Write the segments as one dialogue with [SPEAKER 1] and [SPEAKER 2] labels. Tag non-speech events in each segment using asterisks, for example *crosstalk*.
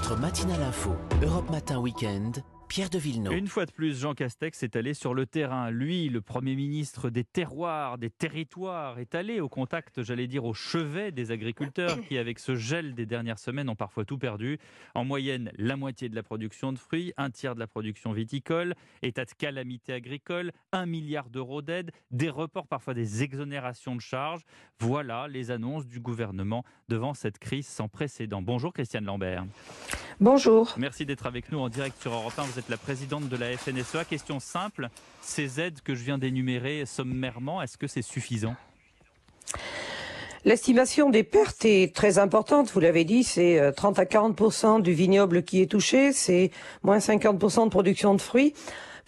[SPEAKER 1] Votre matinale info, Europe Matin Weekend, Pierre de Villeneuve.
[SPEAKER 2] Une fois de plus, Jean Castex est allé sur le terrain. Lui, le Premier ministre des terroirs, des territoires, est allé au contact, j'allais dire, au chevet des agriculteurs qui, avec ce gel des dernières semaines, ont parfois tout perdu. En moyenne, la moitié de la production de fruits, un tiers de la production viticole, état de calamité agricole, un milliard d'euros d'aide, des reports, parfois des exonérations de charges. Voilà les annonces du gouvernement devant cette crise sans précédent. Bonjour Christiane Lambert.
[SPEAKER 3] Bonjour.
[SPEAKER 2] Merci d'être avec nous en direct sur Europe 1. Vous êtes la présidente de la FNSEA. Question simple, ces aides que je viens d'énumérer sommairement, est-ce que c'est suffisant?
[SPEAKER 3] L'estimation des pertes est très importante, vous l'avez dit, c'est 30 à 40% du vignoble qui est touché, c'est moins 50% de production de fruits.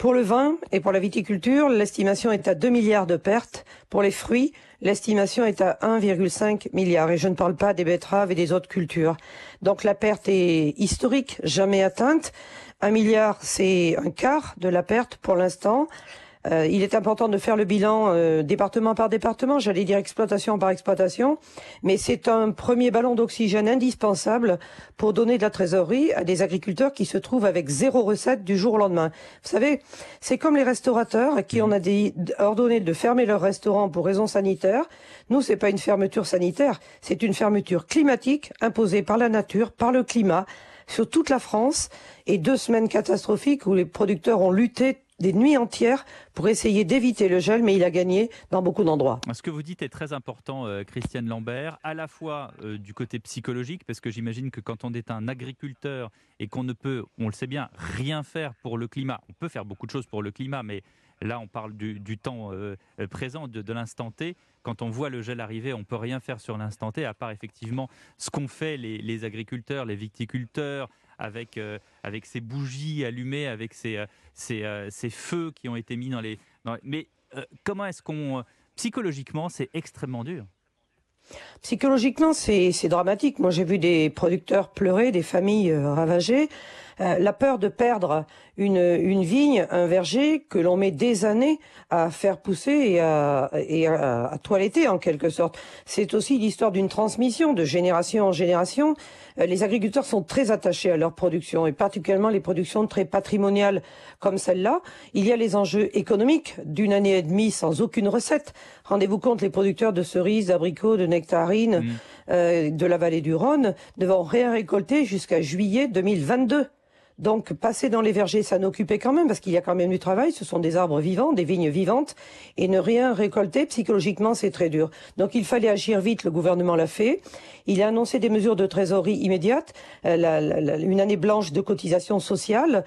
[SPEAKER 3] Pour le vin et pour la viticulture, l'estimation est à 2 milliards de pertes. Pour les fruits, l'estimation est à 1,5 milliard. Et je ne parle pas des betteraves et des autres cultures. Donc la perte est historique, jamais atteinte. Un milliard, c'est un quart de la perte pour l'instant. Euh, il est important de faire le bilan euh, département par département, j'allais dire exploitation par exploitation, mais c'est un premier ballon d'oxygène indispensable pour donner de la trésorerie à des agriculteurs qui se trouvent avec zéro recette du jour au lendemain. Vous savez, c'est comme les restaurateurs à qui on a ordonné de fermer leur restaurant pour raisons sanitaires. Nous, c'est pas une fermeture sanitaire, c'est une fermeture climatique imposée par la nature, par le climat, sur toute la France, et deux semaines catastrophiques où les producteurs ont lutté des nuits entières pour essayer d'éviter le gel, mais il a gagné dans beaucoup d'endroits.
[SPEAKER 2] Ce que vous dites est très important, euh, Christiane Lambert, à la fois euh, du côté psychologique, parce que j'imagine que quand on est un agriculteur et qu'on ne peut, on le sait bien, rien faire pour le climat, on peut faire beaucoup de choses pour le climat, mais là on parle du, temps euh, présent, de, l'instant T. Quand on voit le gel arriver, on peut rien faire sur l'instant T, à part effectivement ce qu'ont fait les, les agriculteurs, les viticulteurs, avec, euh, avec ces bougies allumées, avec ces, euh, euh, ces, feux qui ont été mis dans les... Mais comment est-ce qu'on... Psychologiquement, c'est extrêmement dur?
[SPEAKER 3] Psychologiquement, c'est dramatique. Moi, j'ai vu des producteurs pleurer, des familles ravagées. La peur de perdre une, une vigne, un verger que l'on met des années à faire pousser et à, et à, toiletter en quelque sorte. C'est aussi l'histoire d'une transmission de génération en génération. Euh, les agriculteurs sont très attachés à leur production et particulièrement les productions très patrimoniales comme celle-là. Il y a les enjeux économiques d'une année et demie sans aucune recette. Rendez-vous compte, les producteurs de cerises, d'abricots, de nectarines mmh. euh, de la vallée du Rhône devront rien récolter jusqu'à juillet 2022. Donc passer dans les vergers, ça n'occupait quand même parce qu'il y a quand même du travail. Ce sont des arbres vivants, des vignes vivantes, et ne rien récolter psychologiquement, c'est très dur. Donc il fallait agir vite. Le gouvernement l'a fait. Il a annoncé des mesures de trésorerie immédiates, euh, une année blanche de cotisation sociale,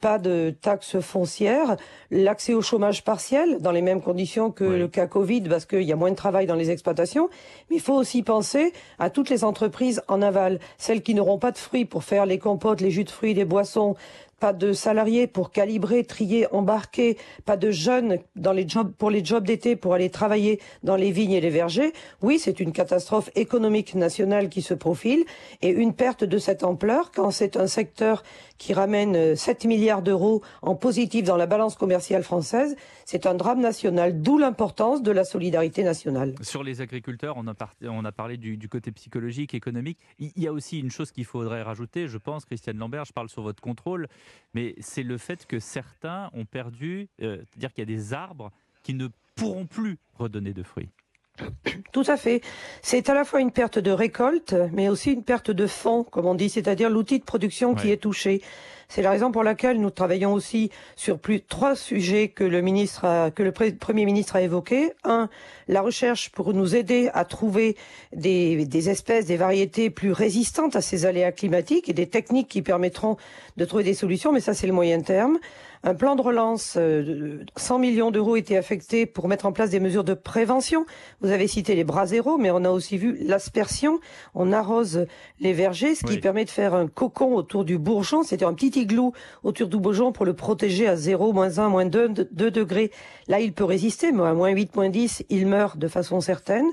[SPEAKER 3] pas de taxes foncières, l'accès au chômage partiel dans les mêmes conditions que le cas Covid parce qu'il y a moins de travail dans les exploitations. Mais il faut aussi penser à toutes les entreprises en aval, celles qui n'auront pas de fruits pour faire les compotes, les jus de fruits, les boissons, pas de salariés pour calibrer, trier, embarquer, pas de jeunes dans les jobs, pour les jobs d'été pour aller travailler dans les vignes et les vergers. Oui, c'est une catastrophe économique nationale qui se profile et une perte de cette ampleur quand c'est un secteur qui ramène 7 euh, milliards d'euros en positif dans la balance commerciale française, c'est un drame national, d'où l'importance de la solidarité nationale.
[SPEAKER 2] Sur les agriculteurs, on a, on a parlé du, côté psychologique, économique. Il y a aussi une chose qu'il faudrait rajouter, je pense, Christiane Lambert, je parle sur votre contrôle, mais c'est le fait que certains ont perdu, euh, c'est-à-dire qu'il y a des arbres qui ne pourront plus redonner de fruits. *coughs*
[SPEAKER 3] Tout à fait. C'est à la fois une perte de récolte, mais aussi une perte de fonds, comme on dit, c'est-à-dire l'outil de production qui est touché. C'est la raison pour laquelle nous travaillons aussi sur plus trois sujets que le ministre que le premier ministre a évoqués. Un, la recherche pour nous aider à trouver des, des espèces, des variétés plus résistantes à ces aléas climatiques et des techniques qui permettront de trouver des solutions, mais ça c'est le moyen terme. Un plan de relance, 100 euh, millions d'euros étaient affectés pour mettre en place des mesures de prévention. Vous avez cité les bras zéro, mais on a aussi vu l'aspersion. On arrose les vergers, ce qui permet de faire un cocon autour du bourgeon, c'est-à-dire un petit igloo autour du Beaujon pour le protéger à 0, moins 1, moins 2, 2 degrés. Là, il peut résister, mais à moins 8, moins 10, il meurt de façon certaine.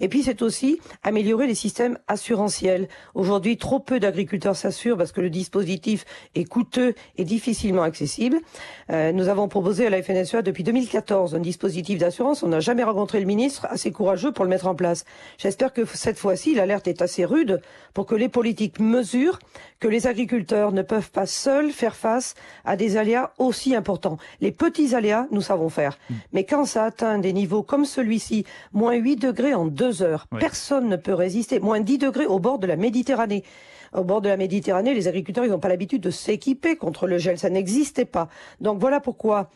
[SPEAKER 3] Et puis, c'est aussi améliorer les systèmes assurantiels. Aujourd'hui, trop peu d'agriculteurs s'assurent parce que le dispositif est coûteux et difficilement accessible. Euh, nous avons proposé à la FNSEA depuis 2014 un dispositif d'assurance. On n'a jamais rencontré le ministre assez courageux pour le mettre en place. J'espère que cette fois-ci, l'alerte est assez rude pour que les politiques mesurent que les agriculteurs ne peuvent pas seuls faire face à des aléas aussi importants. Les petits aléas, nous savons faire. Mm. Mais quand ça atteint des niveaux comme celui-ci, moins 8 degrés en deux heures, personne ne peut résister. Moins 10 degrés au bord de la Méditerranée au bord de la Méditerranée, les agriculteurs, ils n'ont pas l'habitude de s'équiper contre le gel. Ça n'existait pas. Donc voilà pourquoi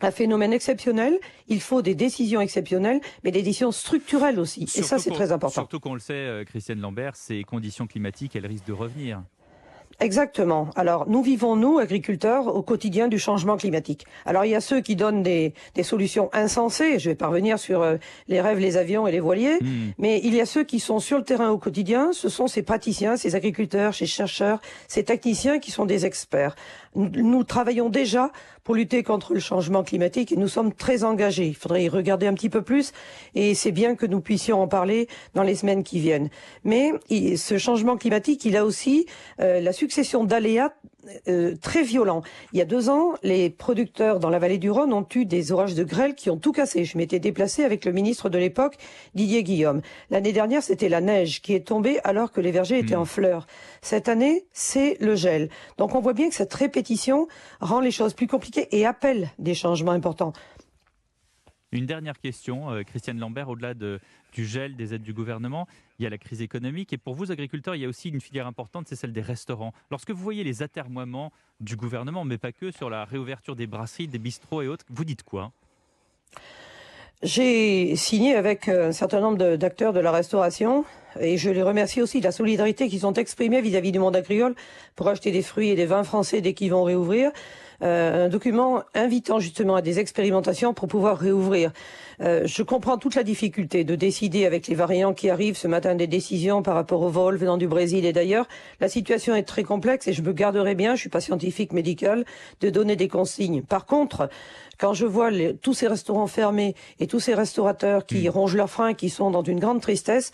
[SPEAKER 3] un phénomène exceptionnel, il faut des décisions exceptionnelles, mais des décisions structurelles aussi. et ça, c'est très important.
[SPEAKER 2] Surtout qu'on le sait, euh, Christiane Lambert, ces conditions climatiques, elles risquent de revenir.
[SPEAKER 3] Exactement. Alors, nous vivons, nous, agriculteurs, au quotidien du changement climatique. Alors, il y a ceux qui donnent des, solutions insensées. Je vais parvenir sur euh, les rêves, les avions et les voiliers. Hmm. Mais il y a ceux qui sont sur le terrain au quotidien. Ce sont ces praticiens, ces agriculteurs, ces chercheurs, ces techniciens qui sont des experts. Nous, travaillons déjà pour lutter contre le changement climatique nous sommes très engagés. Il faudrait y regarder un petit peu plus et c'est bien que nous puissions en parler dans les semaines qui viennent. Mais ce changement climatique, il a aussi euh, la succession d'aléas euh, très violents. Il y a deux ans, les producteurs dans la vallée du Rhône ont eu des orages de grêle qui ont tout cassé. Je m'étais déplacé avec le ministre de l'époque, Didier Guillaume. L'année dernière, c'était la neige qui est tombée alors que les vergers étaient hmm. en fleurs. Cette année, c'est le gel. Donc on voit bien que cette répétition rend les choses plus compliquées et appelle des changements importants.
[SPEAKER 2] Une dernière question, euh, Christiane Lambert, au-delà de, du gel des aides du gouvernement, il y a la crise économique. Et pour vous, agriculteurs, il y a aussi une filière importante, c'est celle des restaurants. Lorsque vous voyez les atermoiements du gouvernement, mais pas que, sur la réouverture des brasseries, des bistrots et autres, vous dites quoi?
[SPEAKER 3] J'ai signé avec un certain nombre d'acteurs de, la restauration et je les remercie aussi de la solidarité qu'ils ont exprimée vis-à-vis du monde agricole pour acheter des fruits et des vins français dès qu'ils vont réouvrir. Euh, un document invitant justement à des expérimentations pour pouvoir réouvrir. Euh, je comprends toute la difficulté de décider avec les variants qui arrivent ce matin des décisions par rapport aux vols venant du Brésil et d'ailleurs. La situation est très complexe et je me garderai bien, je suis pas scientifique médical, de donner des consignes. Par contre, quand je vois tous ces restaurants fermés et tous ces restaurateurs qui hmm. rongent leurs freins, qui sont dans une grande tristesse,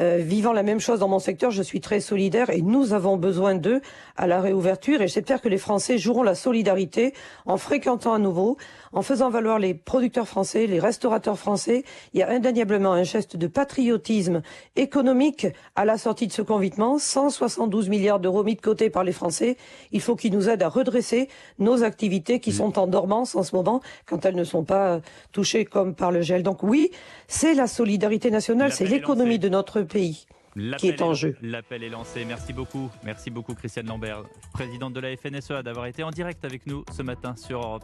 [SPEAKER 3] euh, vivant la même chose dans mon secteur, je suis très solidaire et nous avons besoin d'eux à la réouverture et j'espère que les Français joueront la solidarité en fréquentant à nouveau, en faisant valoir les producteurs français, les restaurateurs français. Il y a indéniablement un geste de patriotisme économique à la sortie de ce confinement. 172 milliards d'euros mis de côté par les Français. Il faut qu'ils nous aident à redresser nos activités qui sont en dormance en ce moment quand elles ne sont pas touchées comme par le gel. Donc oui, c'est la solidarité nationale, c'est l'économie de notre pays qui est en jeu.
[SPEAKER 2] L'appel est lancé. Merci beaucoup. Merci beaucoup, Christiane Lambert, présidente de la FNSEA, d'avoir été en direct avec nous ce matin sur Europe 1.